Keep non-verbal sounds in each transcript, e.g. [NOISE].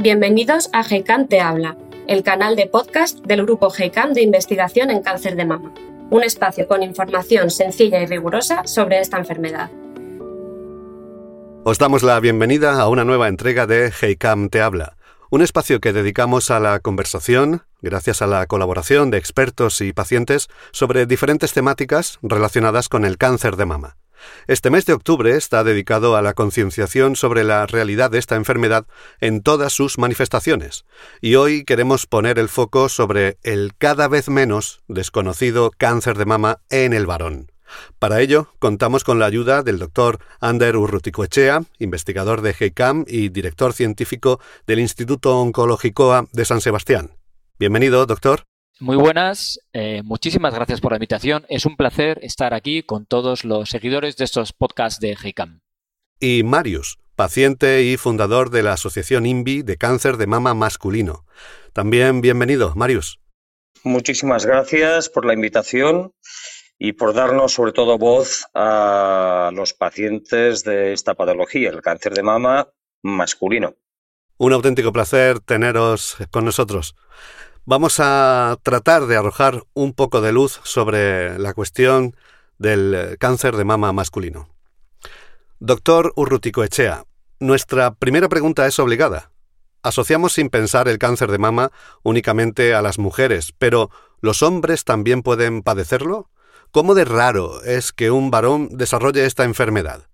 Bienvenidos a GECAM Te Habla, el canal de podcast del grupo GECAM de investigación en cáncer de mama, un espacio con información sencilla y rigurosa sobre esta enfermedad. Os damos la bienvenida a una nueva entrega de GECAM Te Habla, un espacio que dedicamos a la conversación, gracias a la colaboración de expertos y pacientes, sobre diferentes temáticas relacionadas con el cáncer de mama. Este mes de octubre está dedicado a la concienciación sobre la realidad de esta enfermedad en todas sus manifestaciones, y hoy queremos poner el foco sobre el cada vez menos desconocido cáncer de mama en el varón. Para ello, contamos con la ayuda del doctor Ander Urruticoechea, investigador de GECAM y director científico del Instituto Oncológico de San Sebastián. Bienvenido, doctor. Muy buenas, eh, muchísimas gracias por la invitación. Es un placer estar aquí con todos los seguidores de estos podcasts de GECAM. Y Marius, paciente y fundador de la Asociación INVI de Cáncer de Mama Masculino. También bienvenido, Marius. Muchísimas gracias por la invitación y por darnos sobre todo voz a los pacientes de esta patología, el cáncer de mama masculino. Un auténtico placer teneros con nosotros. Vamos a tratar de arrojar un poco de luz sobre la cuestión del cáncer de mama masculino. Doctor Urrutico Echea, nuestra primera pregunta es obligada. Asociamos sin pensar el cáncer de mama únicamente a las mujeres, pero ¿los hombres también pueden padecerlo? ¿Cómo de raro es que un varón desarrolle esta enfermedad?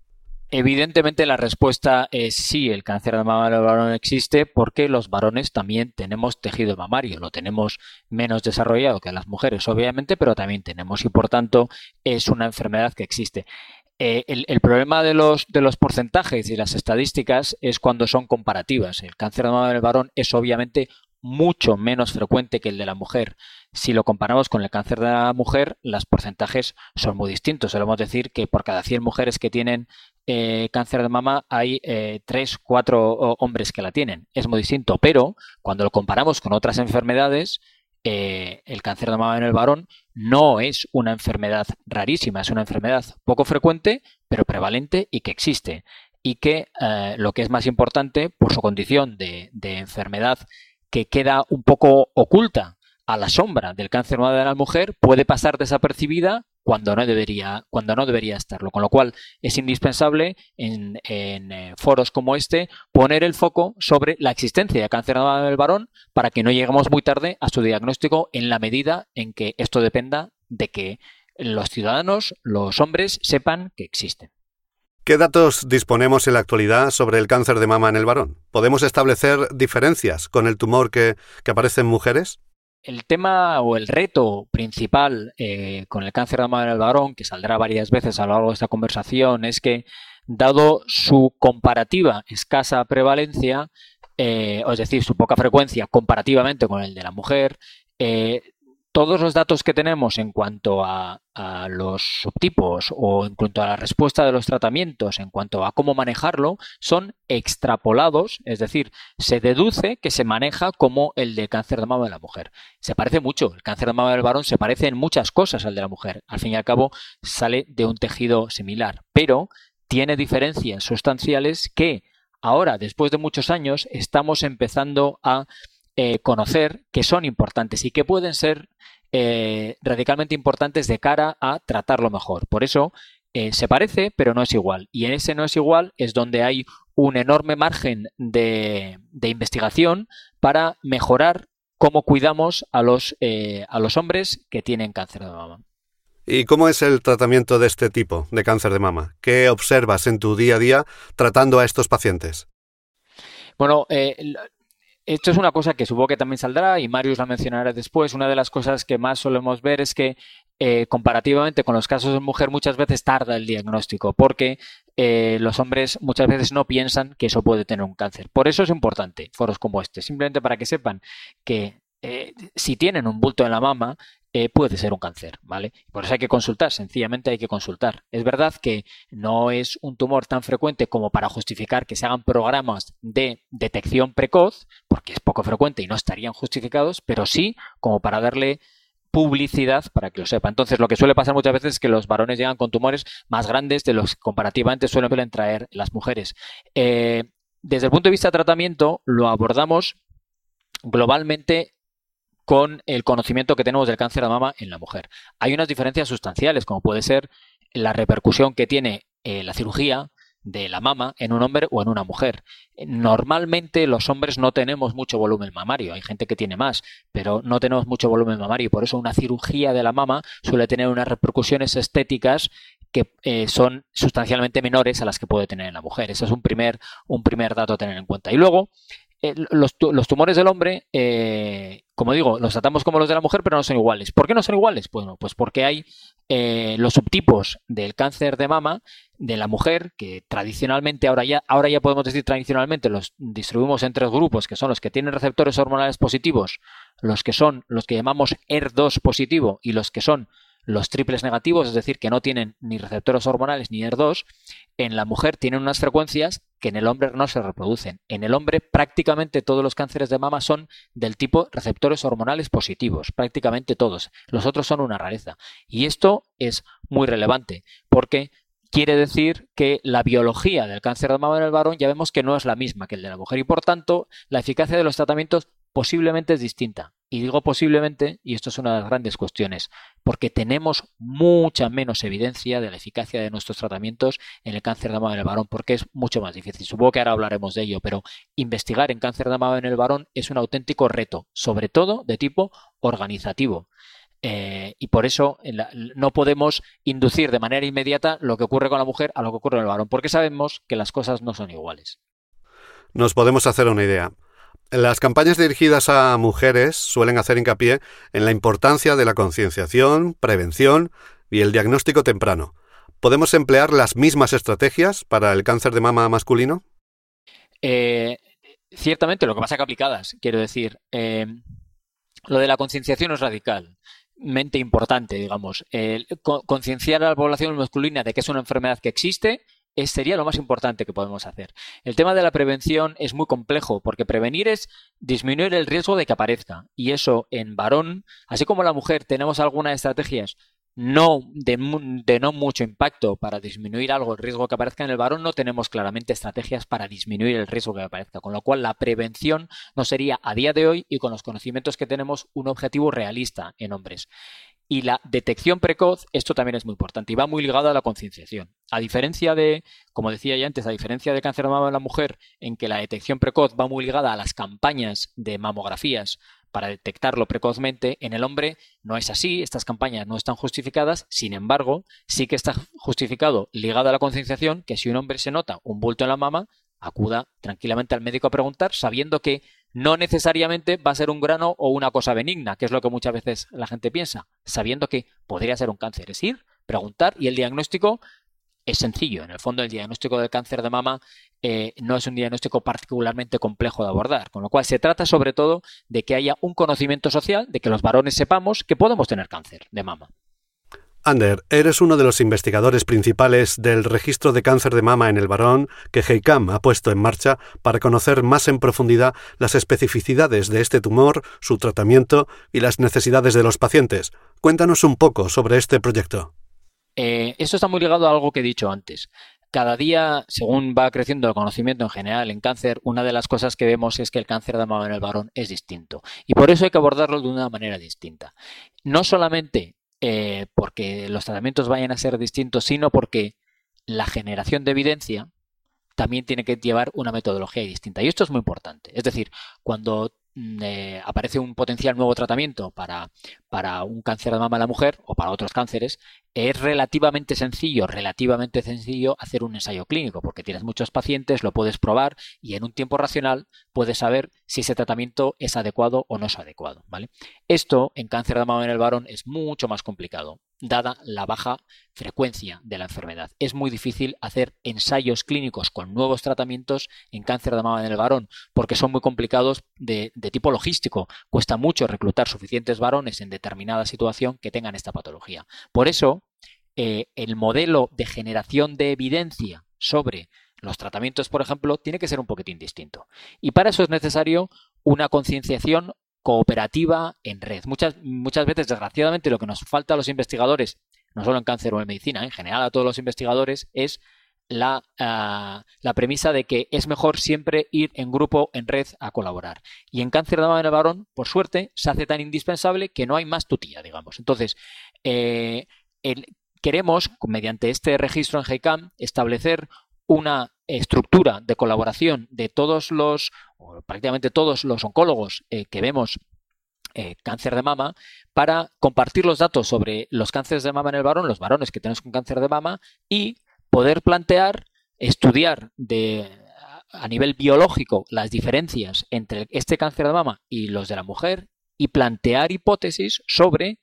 Evidentemente la respuesta es sí, el cáncer de mama del varón existe porque los varones también tenemos tejido mamario, lo tenemos menos desarrollado que las mujeres, obviamente, pero también tenemos y por tanto es una enfermedad que existe. Eh, el, el, problema de los, de los porcentajes y las estadísticas es cuando son comparativas. El cáncer de mama del varón es obviamente mucho menos frecuente que el de la mujer. Si lo comparamos con el cáncer de la mujer, los porcentajes son muy distintos. Solemos decir que por cada 100 mujeres que tienen eh, cáncer de mama hay eh, 3, 4 hombres que la tienen. Es muy distinto, pero cuando lo comparamos con otras enfermedades, eh, el cáncer de mama en el varón no es una enfermedad rarísima, es una enfermedad poco frecuente, pero prevalente y que existe. Y que eh, lo que es más importante, por su condición de, de enfermedad que queda un poco oculta a la sombra del cáncer de la mujer, puede pasar desapercibida cuando no debería, cuando no debería estarlo. Con lo cual es indispensable en, eh, foros como este poner el foco sobre la existencia de cáncer del varón para que no lleguemos muy tarde a su diagnóstico en la medida en que esto dependa de que los ciudadanos, los hombres, sepan que existen. ¿Qué datos disponemos en la actualidad sobre el cáncer de mama en el varón? ¿Podemos establecer diferencias con el tumor que, que aparece en mujeres? el tema o el reto principal eh, con el cáncer de mama del varón, que saldrá varias veces a lo largo de esta conversación, es que dado su comparativa escasa prevalencia, eh, es decir, su poca frecuencia comparativamente con el de la mujer, eh, todos los datos que tenemos en cuanto a, los subtipos o en cuanto a la respuesta de los tratamientos, en cuanto a cómo manejarlo, son extrapolados, es decir, se deduce que se maneja como el de cáncer de mama de la mujer. Se parece mucho, el cáncer de mama del varón se parece en muchas cosas al de la mujer. Al fin y al cabo, sale de un tejido similar, pero tiene diferencias sustanciales que ahora, después de muchos años, estamos empezando a eh, conocer que son importantes y que pueden ser eh, radicalmente importantes de cara a tratarlo mejor. Por eso eh, se parece, pero no es igual. Y en ese no es igual es donde hay un enorme margen de, investigación para mejorar cómo cuidamos a los, a los hombres que tienen cáncer de mama. ¿Y cómo es el tratamiento de este tipo de cáncer de mama? ¿Qué observas en tu día a día tratando a estos pacientes? Bueno, esto es una cosa que supongo que también saldrá y Marius la mencionará después. Una de las cosas que más solemos ver es que eh, comparativamente con los casos de mujer muchas veces tarda el diagnóstico porque eh, los hombres muchas veces no piensan que eso puede tener un cáncer. Por eso es importante foros como este, simplemente para que sepan que eh, si tienen un bulto en la mama, eh, puede ser un cáncer, ¿vale? Por eso hay que consultar, sencillamente hay que consultar. Es verdad que no es un tumor tan frecuente como para justificar que se hagan programas de detección precoz, porque es poco frecuente y no estarían justificados, pero sí como para darle publicidad para que lo sepa. Entonces, lo que suele pasar muchas veces es que los varones llegan con tumores más grandes de los que comparativamente suelen traer las mujeres. Eh, desde el punto de vista de tratamiento, lo abordamos globalmente con el conocimiento que tenemos del cáncer de mama en la mujer. Hay unas diferencias sustanciales, como puede ser la repercusión que tiene eh, la cirugía de la mama en un hombre o en una mujer. Normalmente los hombres no tenemos mucho volumen mamario, hay gente que tiene más, pero no tenemos mucho volumen mamario y por eso una cirugía de la mama suele tener unas repercusiones estéticas que eh, son sustancialmente menores a las que puede tener en la mujer. Ese es un primer, un primer dato a tener en cuenta. Y luego, eh, los, tumores del hombre, eh, como digo, los tratamos como los de la mujer, pero no son iguales. ¿Por qué no son iguales? Bueno, pues porque hay eh, los subtipos del cáncer de mama de la mujer, que tradicionalmente, ahora ya, ahora ya podemos decir tradicionalmente, los distribuimos en tres grupos, que son los que tienen receptores hormonales positivos, los que son los que llamamos ER2 positivo y los que son los triples negativos, es decir, que no tienen ni receptores hormonales ni ER2, en la mujer tienen unas frecuencias que en el hombre no se reproducen. En el hombre prácticamente todos los cánceres de mama son del tipo receptores hormonales positivos, prácticamente todos. Los otros son una rareza. Y esto es muy relevante porque quiere decir que la biología del cáncer de mama en el varón ya vemos que no es la misma que el de la mujer y por tanto la eficacia de los tratamientos posiblemente es distinta. Y digo posiblemente, y esto es una de las grandes cuestiones, porque tenemos mucha menos evidencia de la eficacia de nuestros tratamientos en el cáncer de mama en el varón, porque es mucho más difícil. Supongo que ahora hablaremos de ello, pero investigar en cáncer de mama en el varón es un auténtico reto, sobre todo de tipo organizativo. Eh, y por eso no podemos inducir de manera inmediata lo que ocurre con la mujer a lo que ocurre en el varón, porque sabemos que las cosas no son iguales. Nos podemos hacer una idea. Las campañas dirigidas a mujeres suelen hacer hincapié en la importancia de la concienciación, prevención y el diagnóstico temprano. ¿Podemos emplear las mismas estrategias para el cáncer de mama masculino? Eh, ciertamente, lo que pasa que aplicadas, quiero decir, eh, lo de la concienciación es radicalmente importante, digamos. concienciar a la población masculina de que es una enfermedad que existe sería lo más importante que podemos hacer. El tema de la prevención es muy complejo porque prevenir es disminuir el riesgo de que aparezca. Y eso en varón, así como la mujer, tenemos algunas estrategias no de, de, no mucho impacto para disminuir algo el riesgo que aparezca en el varón, no tenemos claramente estrategias para disminuir el riesgo que aparezca. Con lo cual, la prevención no sería a día de hoy y con los conocimientos que tenemos un objetivo realista en hombres. Y la detección precoz, esto también es muy importante y va muy ligado a la concienciación. A diferencia de, como decía ya antes, a diferencia de cáncer de mama en la mujer, en que la detección precoz va muy ligada a las campañas de mamografías para detectarlo precozmente, en el hombre no es así, estas campañas no están justificadas, sin embargo, sí que está justificado ligado a la concienciación que si un hombre se nota un bulto en la mama, acuda tranquilamente al médico a preguntar, sabiendo que no necesariamente va a ser un grano o una cosa benigna, que es lo que muchas veces la gente piensa, sabiendo que podría ser un cáncer. Es ir, preguntar y el diagnóstico es sencillo. En el fondo, el diagnóstico del cáncer de mama eh, no es un diagnóstico particularmente complejo de abordar, con lo cual se trata sobre todo de que haya un conocimiento social, de que los varones sepamos que podemos tener cáncer de mama. Ander, eres uno de los investigadores principales del registro de cáncer de mama en el varón que Heikam ha puesto en marcha para conocer más en profundidad las especificidades de este tumor, su tratamiento y las necesidades de los pacientes. Cuéntanos un poco sobre este proyecto. Eh, esto está muy ligado a algo que he dicho antes. Cada día, según va creciendo el conocimiento en general en cáncer, una de las cosas que vemos es que el cáncer de mama en el varón es distinto. Y por eso hay que abordarlo de una manera distinta. No solamente eh, porque los tratamientos vayan a ser distintos, sino porque la generación de evidencia también tiene que llevar una metodología distinta. Y esto es muy importante. Es decir, cuando eh, aparece un potencial nuevo tratamiento para, para un cáncer de mama en la mujer o para otros cánceres, es relativamente sencillo, relativamente sencillo hacer un ensayo clínico, porque tienes muchos pacientes, lo puedes probar y en un tiempo racional puedes saber si ese tratamiento es adecuado o no es adecuado. ¿vale? Esto en cáncer de mama en el varón es mucho más complicado, dada la baja frecuencia de la enfermedad. Es muy difícil hacer ensayos clínicos con nuevos tratamientos en cáncer de mama en el varón, porque son muy complicados de, tipo logístico. Cuesta mucho reclutar suficientes varones en determinada situación que tengan esta patología. Por eso, eh, el modelo de generación de evidencia sobre los tratamientos, por ejemplo, tiene que ser un poquitín distinto. Y para eso es necesario una concienciación cooperativa en red. Muchas, muchas veces, desgraciadamente, lo que nos falta a los investigadores, no solo en cáncer o en medicina, en general a todos los investigadores, es la, ah, la, premisa de que es mejor siempre ir en grupo, en red, a colaborar. Y en cáncer de mama en varón, por suerte, se hace tan indispensable que no hay más tutía, digamos. Entonces, eh, queremos, mediante este registro en GECAM, establecer una estructura de colaboración de todos los, prácticamente todos los oncólogos eh, que vemos eh, cáncer de mama para compartir los datos sobre los cánceres de mama en el varón, los varones que tenemos con cáncer de mama y poder plantear, estudiar de, a nivel biológico las diferencias entre este cáncer de mama y los de la mujer y plantear hipótesis sobre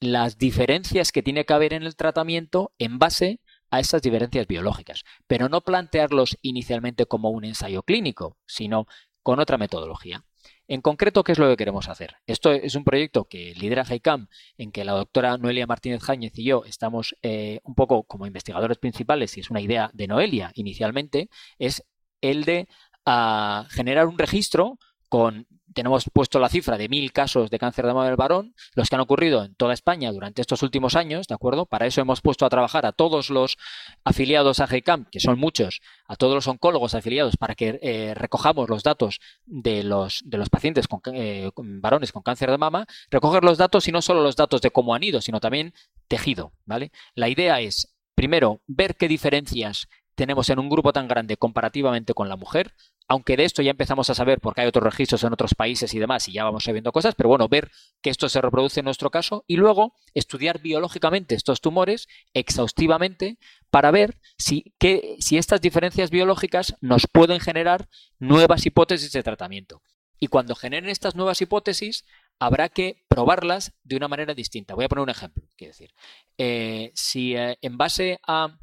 las diferencias que tiene que haber en el tratamiento en base a esas diferencias biológicas, pero no plantearlos inicialmente como un ensayo clínico, sino con otra metodología. En concreto, ¿qué es lo que queremos hacer? Esto es un proyecto que lidera HICAM, en que la doctora Noelia Martínez Jáñez y yo estamos eh, un poco como investigadores principales, y es una idea de Noelia inicialmente, es el de ah, generar un registro con tenemos puesto la cifra de mil casos de cáncer de mama del varón, los que han ocurrido en toda España durante estos últimos años, ¿de acuerdo? Para eso hemos puesto a trabajar a todos los afiliados a GECAM, que son muchos, a todos los oncólogos afiliados, para que eh, recojamos los datos de los, de los pacientes eh, varones con cáncer de mama, recoger los datos y no solo los datos de cómo han ido, sino también tejido, ¿vale? La idea es, primero, ver qué diferencias tenemos en un grupo tan grande comparativamente con la mujer, aunque de esto ya empezamos a saber porque hay otros registros en otros países y demás y ya vamos sabiendo cosas, pero bueno, ver que esto se reproduce en nuestro caso y luego estudiar biológicamente estos tumores exhaustivamente para ver si, si estas diferencias biológicas nos pueden generar nuevas hipótesis de tratamiento. Y cuando generen estas nuevas hipótesis, habrá que probarlas de una manera distinta. Voy a poner un ejemplo. Quiero decir, eh, si eh, en base a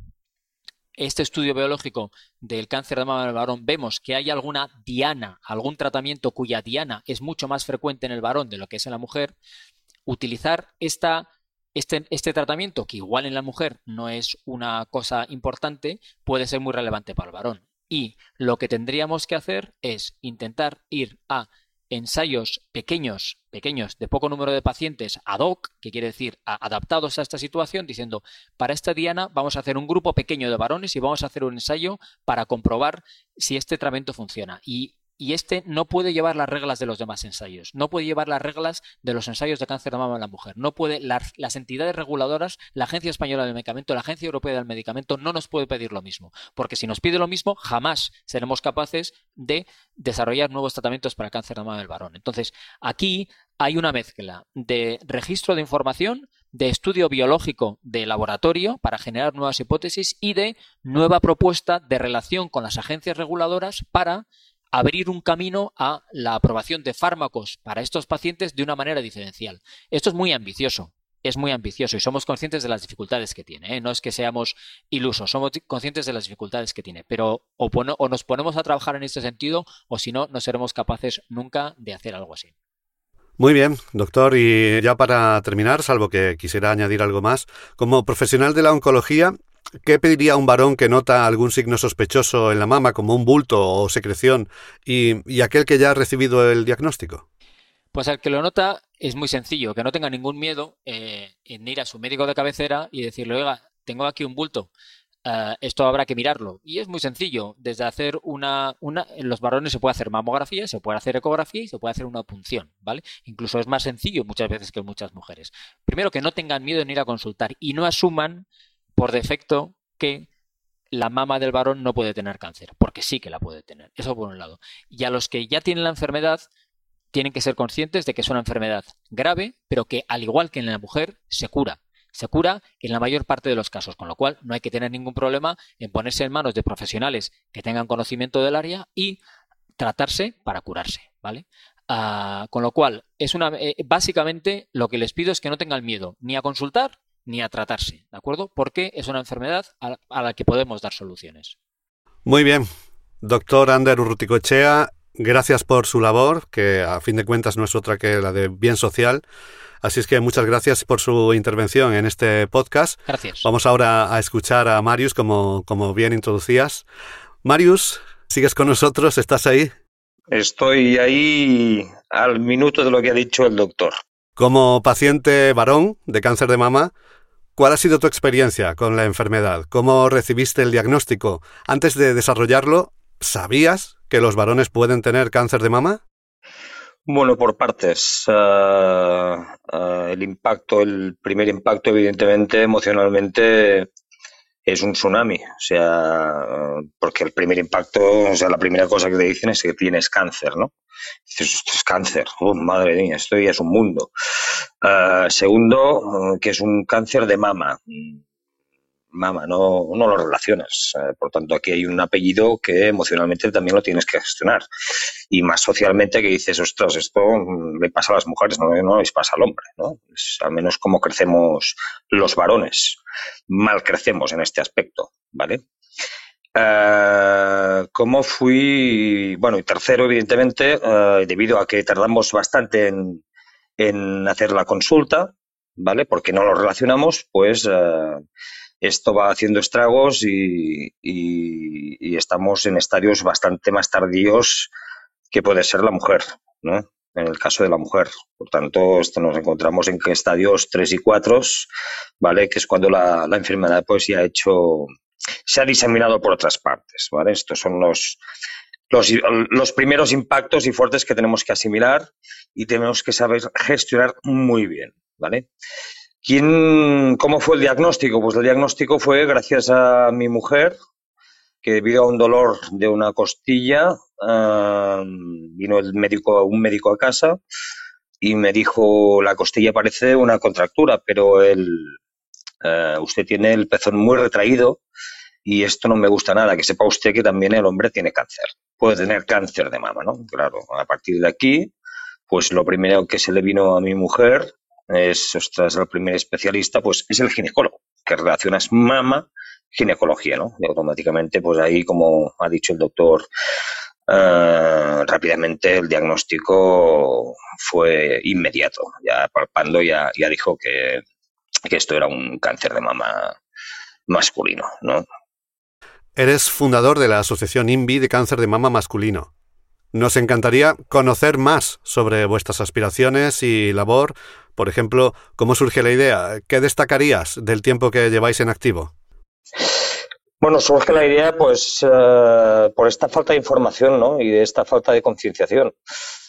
este estudio biológico del cáncer de mama del varón vemos que hay alguna diana, algún tratamiento cuya diana es mucho más frecuente en el varón de lo que es en la mujer, utilizar esta, este, este tratamiento, que igual en la mujer no es una cosa importante, puede ser muy relevante para el varón. Y lo que tendríamos que hacer es intentar ir a ensayos pequeños, pequeños, de poco número de pacientes ad hoc, que quiere decir adaptados a esta situación, diciendo, para esta diana vamos a hacer un grupo pequeño de varones y vamos a hacer un ensayo para comprobar si este tratamiento funciona. Y y este no puede llevar las reglas de los demás ensayos, no puede llevar las reglas de los ensayos de cáncer de mama en la mujer, no puede las, las, entidades reguladoras, la Agencia Española del Medicamento, la Agencia Europea del Medicamento no nos puede pedir lo mismo, porque si nos pide lo mismo jamás seremos capaces de desarrollar nuevos tratamientos para cáncer de mama del varón. Entonces, aquí hay una mezcla de registro de información, de estudio biológico de laboratorio para generar nuevas hipótesis y de nueva propuesta de relación con las agencias reguladoras para abrir un camino a la aprobación de fármacos para estos pacientes de una manera diferencial. Esto es muy ambicioso, es muy ambicioso y somos conscientes de las dificultades que tiene. ¿eh? No es que seamos ilusos, somos conscientes de las dificultades que tiene, pero o, o nos ponemos a trabajar en este sentido o si no, no seremos capaces nunca de hacer algo así. Muy bien, doctor. Y ya para terminar, salvo que quisiera añadir algo más, como profesional de la oncología, ¿Qué pediría un varón que nota algún signo sospechoso en la mama, como un bulto o secreción, y, aquel que ya ha recibido el diagnóstico? Pues al que lo nota es muy sencillo, que no tenga ningún miedo eh, en ir a su médico de cabecera y decirle, oiga, tengo aquí un bulto, eh, esto habrá que mirarlo. Y es muy sencillo, desde hacer una, en los varones se puede hacer mamografía, se puede hacer ecografía y se puede hacer una punción, ¿vale? Incluso es más sencillo muchas veces que muchas mujeres. Primero que no tengan miedo en ir a consultar y no asuman por defecto que la mama del varón no puede tener cáncer, porque sí que la puede tener. Eso por un lado. Y a los que ya tienen la enfermedad, tienen que ser conscientes de que es una enfermedad grave, pero que al igual que en la mujer, se cura. Se cura en la mayor parte de los casos, con lo cual no hay que tener ningún problema en ponerse en manos de profesionales que tengan conocimiento del área y tratarse para curarse, ¿vale? Ah, con lo cual, es una, eh, básicamente lo que les pido es que no tengan miedo ni a consultar ni a tratarse, ¿de acuerdo? Porque es una enfermedad a, la que podemos dar soluciones. Muy bien. Doctor Ander Urruticochea, gracias por su labor, que a fin de cuentas no es otra que la de bien social. Así es que muchas gracias por su intervención en este podcast. Gracias. Vamos ahora a escuchar a Marius, como, como bien introducías. Marius, ¿sigues con nosotros? ¿Estás ahí? Estoy ahí al minuto de lo que ha dicho el doctor. Como paciente varón de cáncer de mama, ¿Cuál ha sido tu experiencia con la enfermedad? ¿Cómo recibiste el diagnóstico? Antes de desarrollarlo, ¿sabías que los varones pueden tener cáncer de mama? Bueno, por partes. Uh, uh, el impacto, el primer impacto, evidentemente, emocionalmente, es un tsunami. O sea, porque el primer impacto, o sea, la primera cosa que te dicen es que tienes cáncer, ¿no? Dices, esto es cáncer. Oh, madre mía, esto ya es un mundo. Uh, segundo, que es un cáncer de mama mama, no, no lo relacionas. Eh, por tanto, aquí hay un apellido que emocionalmente también lo tienes que gestionar. Y más socialmente que dices, ostras, esto le pasa a las mujeres, no, no les pasa al hombre. ¿no? Es al menos como crecemos los varones. Mal crecemos en este aspecto, ¿vale? Uh, ¿Cómo fui? Bueno, y tercero, evidentemente, uh, debido a que tardamos bastante en, hacer la consulta, ¿vale? Porque no lo relacionamos, pues esto va haciendo estragos y, estamos en estadios bastante más tardíos que puede ser la mujer, ¿no? En el caso de la mujer. Por tanto, esto nos encontramos en estadios 3 y 4, ¿vale? Que es cuando la, enfermedad pues ya ha hecho, se ha diseminado por otras partes, ¿vale? Estos son los, los, los, primeros impactos y fuertes que tenemos que asimilar y tenemos que saber gestionar muy bien, ¿vale? ¿Quién, ¿Cómo fue el diagnóstico? Pues el diagnóstico fue gracias a mi mujer, que debido a un dolor de una costilla, uh, vino el médico, un médico a casa y me dijo, la costilla parece una contractura, pero el, uh, usted tiene el pezón muy retraído y esto no me gusta nada, que sepa usted que también el hombre tiene cáncer. Puede tener cáncer de mama, ¿no? Claro, a partir de aquí, pues lo primero que se le vino a mi mujer es, ostras, el primer especialista, pues es el ginecólogo, que relacionas mama, ginecología, ¿no? Y automáticamente, pues ahí, como ha dicho el doctor, eh, rápidamente el diagnóstico fue inmediato. Ya palpando, ya, ya dijo que, que esto era un cáncer de mama masculino, ¿no? Eres fundador de la Asociación INVI de Cáncer de Mama Masculino. Nos encantaría conocer más sobre vuestras aspiraciones y labor por ejemplo, ¿cómo surge la idea? ¿Qué destacarías del tiempo que lleváis en activo? Bueno, surge la idea pues eh, por esta falta de información ¿no? y de esta falta de concienciación.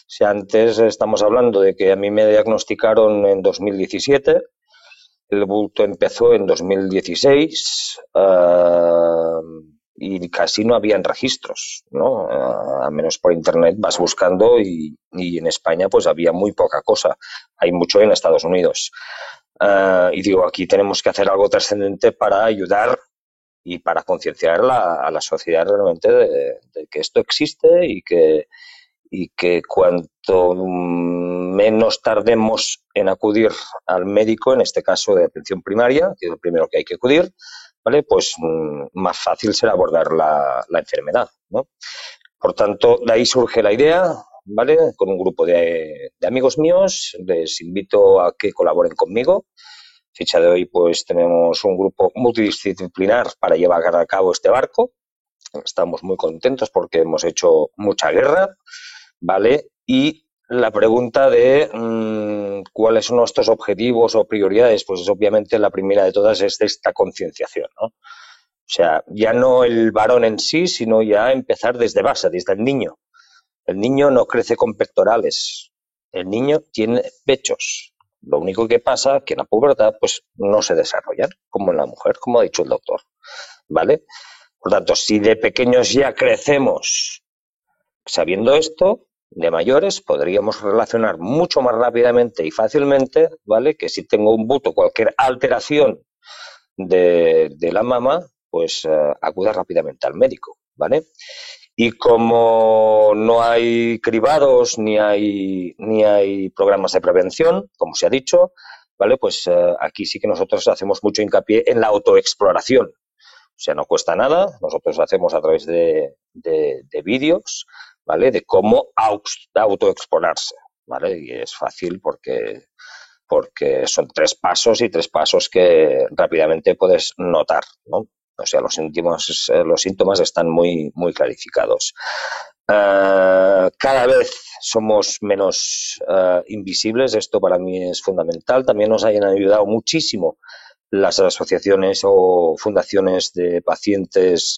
Si antes estamos hablando de que a mí me diagnosticaron en 2017, el bulto empezó en 2016. Uh, y casi no habían registros, ¿no? A menos por internet vas buscando y, en España pues había muy poca cosa. Hay mucho en Estados Unidos. Ah, y digo, aquí tenemos que hacer algo trascendente para ayudar y para concienciar a la sociedad realmente de, que esto existe y que, y que cuanto menos tardemos en acudir al médico, en este caso de atención primaria, que es lo primero que hay que acudir, ¿vale? Pues mm, más fácil será abordar la, enfermedad, ¿no? Por tanto, de ahí surge la idea, ¿vale? Con un grupo de, amigos míos, les invito a que colaboren conmigo. Fecha de hoy, pues tenemos un grupo multidisciplinar para llevar a cabo este barco. Estamos muy contentos porque hemos hecho mucha guerra, ¿vale? Y la pregunta de mm, cuáles son nuestros objetivos o prioridades, pues obviamente la primera de todas es esta concienciación, ¿no? O sea, ya no el varón en sí, sino ya empezar desde base, desde el niño. El niño no crece con pectorales, el niño tiene pechos. Lo único que pasa es que en la pubertad pues no se desarrollan, como en la mujer, como ha dicho el doctor. ¿Vale? Por tanto, si de pequeños ya crecemos sabiendo esto, de mayores podríamos relacionar mucho más rápidamente y fácilmente, ¿vale? Que si tengo un buto, cualquier alteración de, la mama, pues uh, acuda rápidamente al médico, ¿vale? Y como no hay cribados ni hay, ni hay programas de prevención, como se ha dicho, ¿vale? Pues uh, aquí sí que nosotros hacemos mucho hincapié en la autoexploración. O sea, no cuesta nada, nosotros lo hacemos a través de, de, de vídeos, ¿vale? De cómo autoexponerse, ¿vale? Y es fácil porque, porque son tres pasos y tres pasos que rápidamente puedes notar, ¿no? O sea, los síntomas, los síntomas están muy, muy clarificados. Uh, cada vez somos menos uh, invisibles, esto para mí es fundamental. También nos hayan ayudado muchísimo las asociaciones o fundaciones de pacientes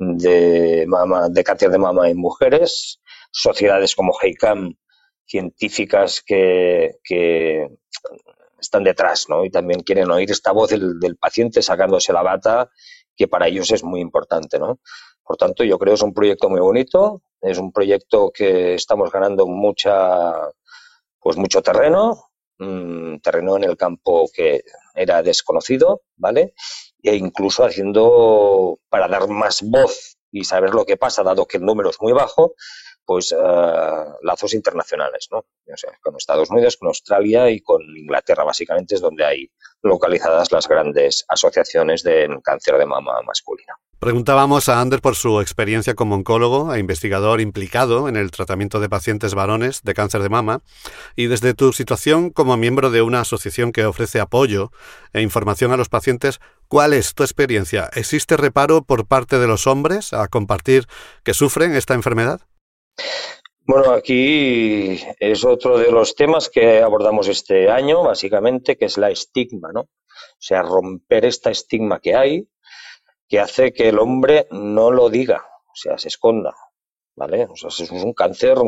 de, mama, de cáncer de mama en mujeres, sociedades como HEICAM, científicas que, que están detrás ¿no? y también quieren oír esta voz del, del, paciente sacándose la bata, que para ellos es muy importante. ¿no? Por tanto, yo creo que es un proyecto muy bonito, es un proyecto que estamos ganando mucha, pues mucho terreno, terreno en el campo que era desconocido, ¿vale? E incluso haciendo, para dar más voz y saber lo que pasa, dado que el número es muy bajo, pues uh, lazos internacionales, ¿no? O sea, con Estados Unidos, con Australia y con Inglaterra, básicamente es donde hay localizadas las grandes asociaciones de cáncer de mama masculina. Preguntábamos a Ander por su experiencia como oncólogo e investigador implicado en el tratamiento de pacientes varones de cáncer de mama y desde tu situación como miembro de una asociación que ofrece apoyo e información a los pacientes, ¿cuál es tu experiencia? ¿Existe reparo por parte de los hombres a compartir que sufren esta enfermedad? Bueno, aquí es otro de los temas que abordamos este año, básicamente, que es la estigma, ¿no? O sea, romper esta estigma que hay que hace que el hombre no lo diga, o sea, se esconda, ¿vale? O sea, es un cáncer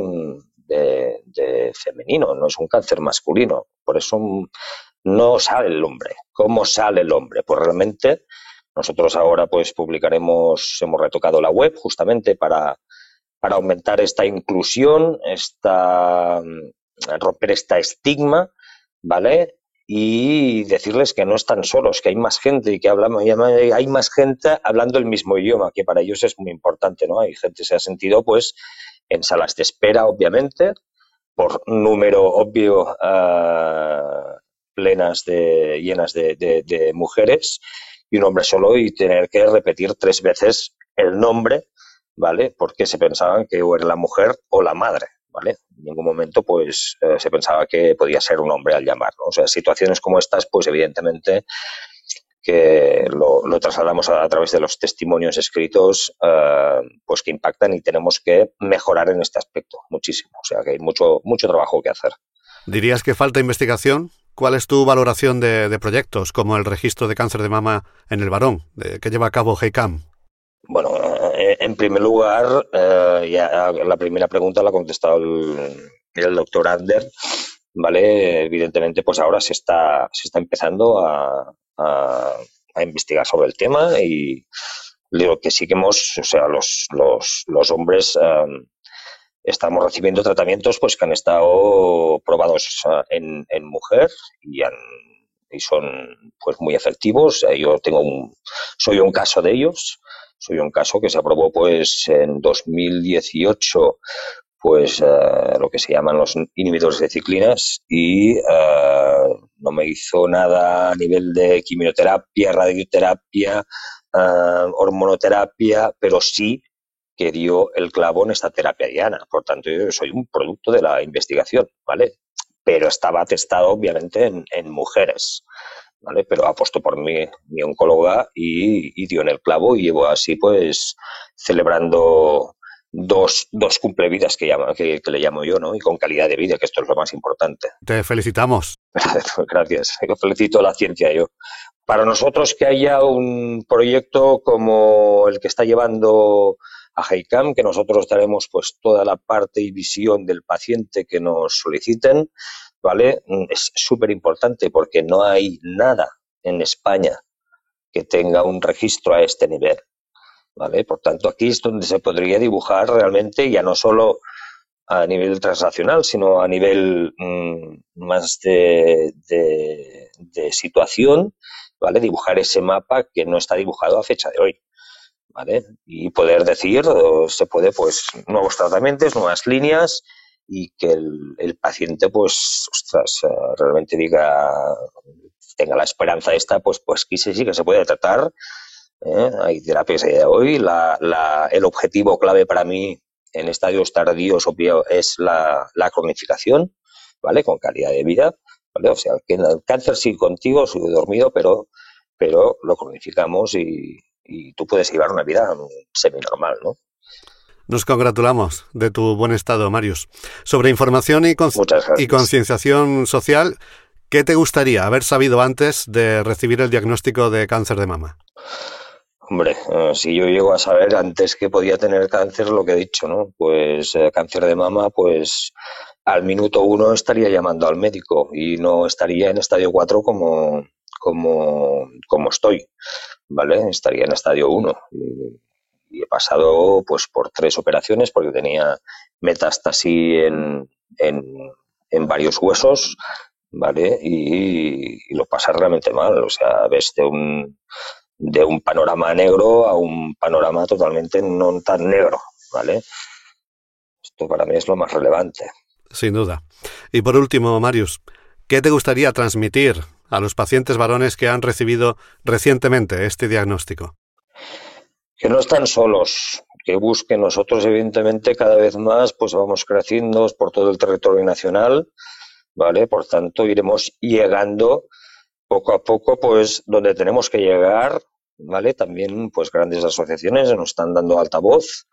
de, femenino, no es un cáncer masculino, por eso no sale el hombre. ¿Cómo sale el hombre? Pues realmente nosotros ahora pues publicaremos, hemos retocado la web justamente para, para aumentar esta inclusión, esta, romper esta estigma, ¿vale? y decirles que no están solos, que hay más gente y que hablamos, hay más gente hablando el mismo idioma, que para ellos es muy importante, ¿no? Hay gente que se ha sentido, pues, en salas de espera, obviamente, por número obvio uh, plenas de llenas de, mujeres y un hombre solo y tener que repetir tres veces el nombre, ¿vale? Porque se pensaban que o era la mujer o la madre, ¿vale? En ningún momento pues eh, se pensaba que podía ser un hombre al llamarlo. O sea, situaciones como estas, pues evidentemente que lo, trasladamos a, a, través de los testimonios escritos, eh, pues que impactan y tenemos que mejorar en este aspecto muchísimo. O sea, que hay mucho, mucho trabajo que hacer. ¿Dirías que falta investigación? ¿Cuál es tu valoración de, proyectos como el registro de cáncer de mama en el varón, de, que lleva a cabo HEICAM? Bueno, eh, en primer lugar, eh, ya la primera pregunta la ha contestado el, doctor Ander, ¿vale? Evidentemente, pues ahora se está, se está empezando a, investigar sobre el tema y lo que sí que hemos, o sea, los, los, los hombres um, estamos recibiendo tratamientos pues que han estado probados en, en mujer y han y son pues muy efectivos. Yo tengo un, soy un caso de ellos soy un caso que se aprobó pues en 2018 pues uh, lo que se llaman los inhibidores de ciclinas y uh, no me hizo nada a nivel de quimioterapia, radioterapia, hormonoterapia, pero sí que dio el clavo en esta terapia diana. Por tanto, yo soy un producto de la investigación, ¿vale? Pero estaba testado obviamente en, en mujeres. ¿vale? Pero apostó por mí, mi oncóloga y, y, dio en el clavo y llevo así pues celebrando dos, dos cumplevidas que, llama, que, que, le llamo yo, ¿no? Y con calidad de vida, que esto es lo más importante. Te felicitamos. [LAUGHS] Gracias. Yo felicito a la ciencia yo. Para nosotros que haya un proyecto como el que está llevando a HEICAM, que nosotros daremos pues toda la parte y visión del paciente que nos soliciten, ¿vale? Es súper importante porque no hay nada en España que tenga un registro a este nivel, ¿vale? Por tanto, aquí es donde se podría dibujar realmente ya no solo a nivel transnacional, sino a nivel mmm, más de, de, situación, ¿vale? Dibujar ese mapa que no está dibujado a fecha de hoy, Y poder decir, se puede, pues, nuevos tratamientos, nuevas líneas, y que el, paciente, pues, ostras, uh, realmente diga, tenga la esperanza esta, pues, pues que sí, sí que se puede tratar. ¿eh? Hay terapias de hoy. La, la, el objetivo clave para mí en estadios tardíos obvio, es la, la cronificación, ¿vale? Con calidad de vida, ¿vale? O sea, que el cáncer sigue contigo, sigue dormido, pero, pero lo cronificamos y, y tú puedes llevar una vida semi-normal, ¿no? Nos congratulamos de tu buen estado, Marius. Sobre información y, y concienciación social, ¿Qué te gustaría haber sabido antes de recibir el diagnóstico de cáncer de mama? Hombre, eh, si yo llego a saber antes que podía tener cáncer, lo que he dicho, ¿no? Pues eh, cáncer de mama, pues al minuto uno estaría llamando al médico y no estaría en estadio 4 como, como, como estoy, ¿vale? Estaría en estadio 1. Y, he pasado pues por tres operaciones porque tenía metástasis en, en, en varios huesos, ¿vale? Y, lo pasa realmente mal, o sea, ves de un, de un panorama negro a un panorama totalmente no tan negro, ¿vale? Esto para mí es lo más relevante. Sin duda. Y por último, Marius, ¿qué te gustaría transmitir a los pacientes varones que han recibido recientemente este diagnóstico? Que no están solos, que busquen nosotros, evidentemente, cada vez más, pues vamos creciendo por todo el territorio nacional, ¿vale? Por tanto, iremos llegando poco a poco, pues, donde tenemos que llegar, ¿vale? También, pues, grandes asociaciones nos están dando altavoz,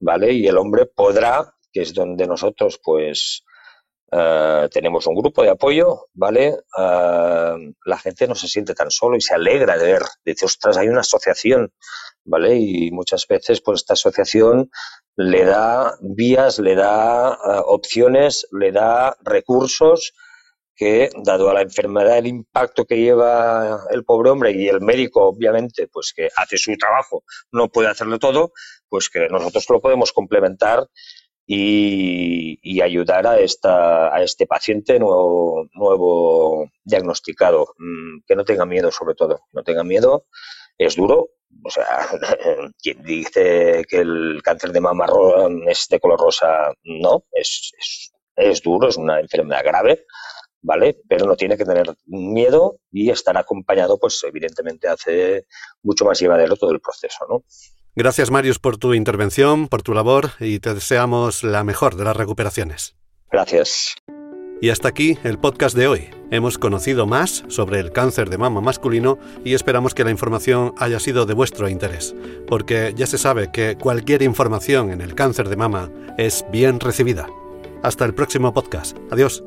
¿vale? Y el hombre podrá, que es donde nosotros, pues, uh, tenemos un grupo de apoyo, ¿vale? Uh, la gente no se siente tan solo y se alegra de ver, dice, ostras, hay una asociación, ¿vale? Y muchas veces, pues, esta asociación le da vías, le da uh, opciones, le da recursos que, dado a la enfermedad, el impacto que lleva el pobre hombre y el médico, obviamente, pues que hace su trabajo, no puede hacerlo todo, pues que nosotros lo podemos complementar y, ayudar a, esta, a este paciente nuevo, nuevo diagnosticado. Mm, que no tenga miedo, sobre todo, no tenga miedo. Es duro, o sea, [LAUGHS] quien dice que el cáncer de mama es de color rosa, no, es, es, es duro, es una enfermedad grave, ¿vale? Pero no tiene que tener miedo y estar acompañado, pues evidentemente hace mucho más llevadero todo el proceso, ¿no? Gracias, Marius, por tu intervención, por tu labor y te deseamos la mejor de las recuperaciones. Gracias. Y hasta aquí el podcast de hoy. Hemos conocido más sobre el cáncer de mama masculino y esperamos que la información haya sido de vuestro interés, porque ya se sabe que cualquier información en el cáncer de mama es bien recibida. Hasta el próximo podcast. Adiós.